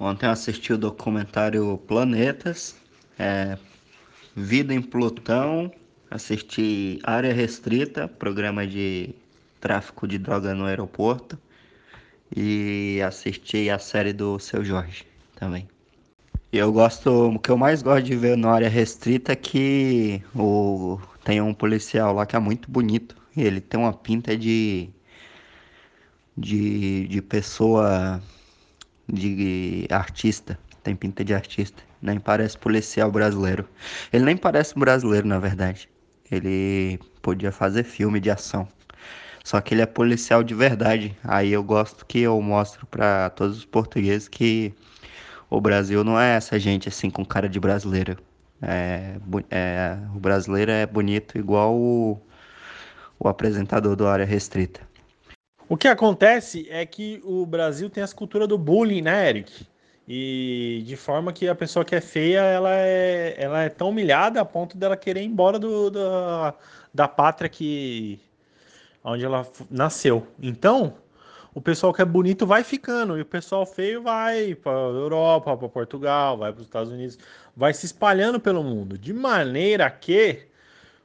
Ontem eu assisti o documentário Planetas, é, Vida em Plutão, assisti Área Restrita, programa de tráfico de droga no aeroporto, e assisti a série do Seu Jorge também. E eu gosto, o que eu mais gosto de ver no Área Restrita é que o, tem um policial lá que é muito bonito, e ele tem uma pinta de, de, de pessoa de artista, tem pinta de artista, nem parece policial brasileiro. Ele nem parece brasileiro, na verdade. Ele podia fazer filme de ação. Só que ele é policial de verdade. Aí eu gosto que eu mostro para todos os portugueses que o Brasil não é essa gente assim com cara de brasileiro. É, é, o brasileiro é bonito igual o, o apresentador do Área Restrita. O que acontece é que o Brasil tem essa cultura do bullying, né, Eric? E de forma que a pessoa que é feia, ela é, ela é tão humilhada a ponto dela querer ir embora do, da, da pátria que onde ela nasceu. Então, o pessoal que é bonito vai ficando e o pessoal feio vai para Europa, para Portugal, vai para os Estados Unidos, vai se espalhando pelo mundo, de maneira que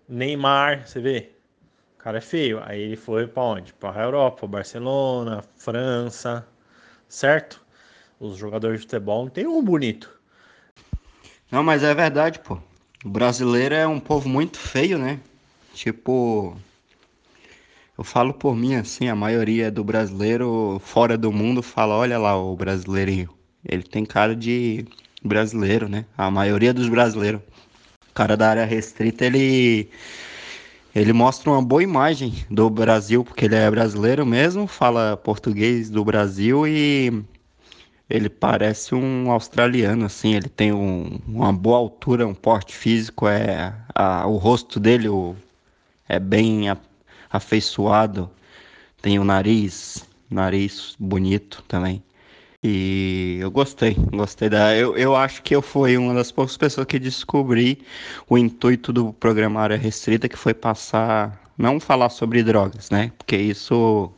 Neymar, você vê, cara é feio. Aí ele foi para onde? Para a Europa, Barcelona, França, certo? Os jogadores de futebol não tem um bonito. Não, mas é verdade, pô. O brasileiro é um povo muito feio, né? Tipo, eu falo por mim assim, a maioria do brasileiro fora do mundo fala, olha lá o brasileirinho. Ele tem cara de brasileiro, né? A maioria dos brasileiros. O cara da área restrita, ele ele mostra uma boa imagem do Brasil, porque ele é brasileiro mesmo, fala português do Brasil e ele parece um australiano, assim. Ele tem um, uma boa altura, um porte físico, é a, o rosto dele o, é bem afeiçoado, tem o nariz, nariz bonito também. E eu gostei, gostei da. Eu, eu acho que eu fui uma das poucas pessoas que descobri o intuito do programa Área Restrita, que foi passar, não falar sobre drogas, né? Porque isso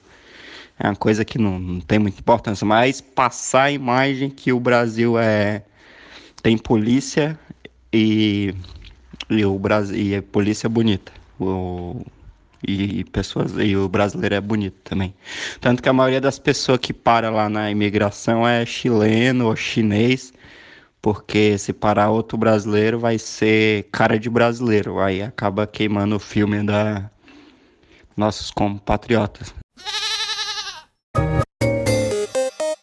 é uma coisa que não, não tem muita importância, mas passar a imagem que o Brasil é tem polícia e, e o Brasil e a polícia é bonita. O, e pessoas e o brasileiro é bonito também. Tanto que a maioria das pessoas que para lá na imigração é chileno ou chinês, porque se parar outro brasileiro vai ser cara de brasileiro, aí acaba queimando o filme da nossos compatriotas.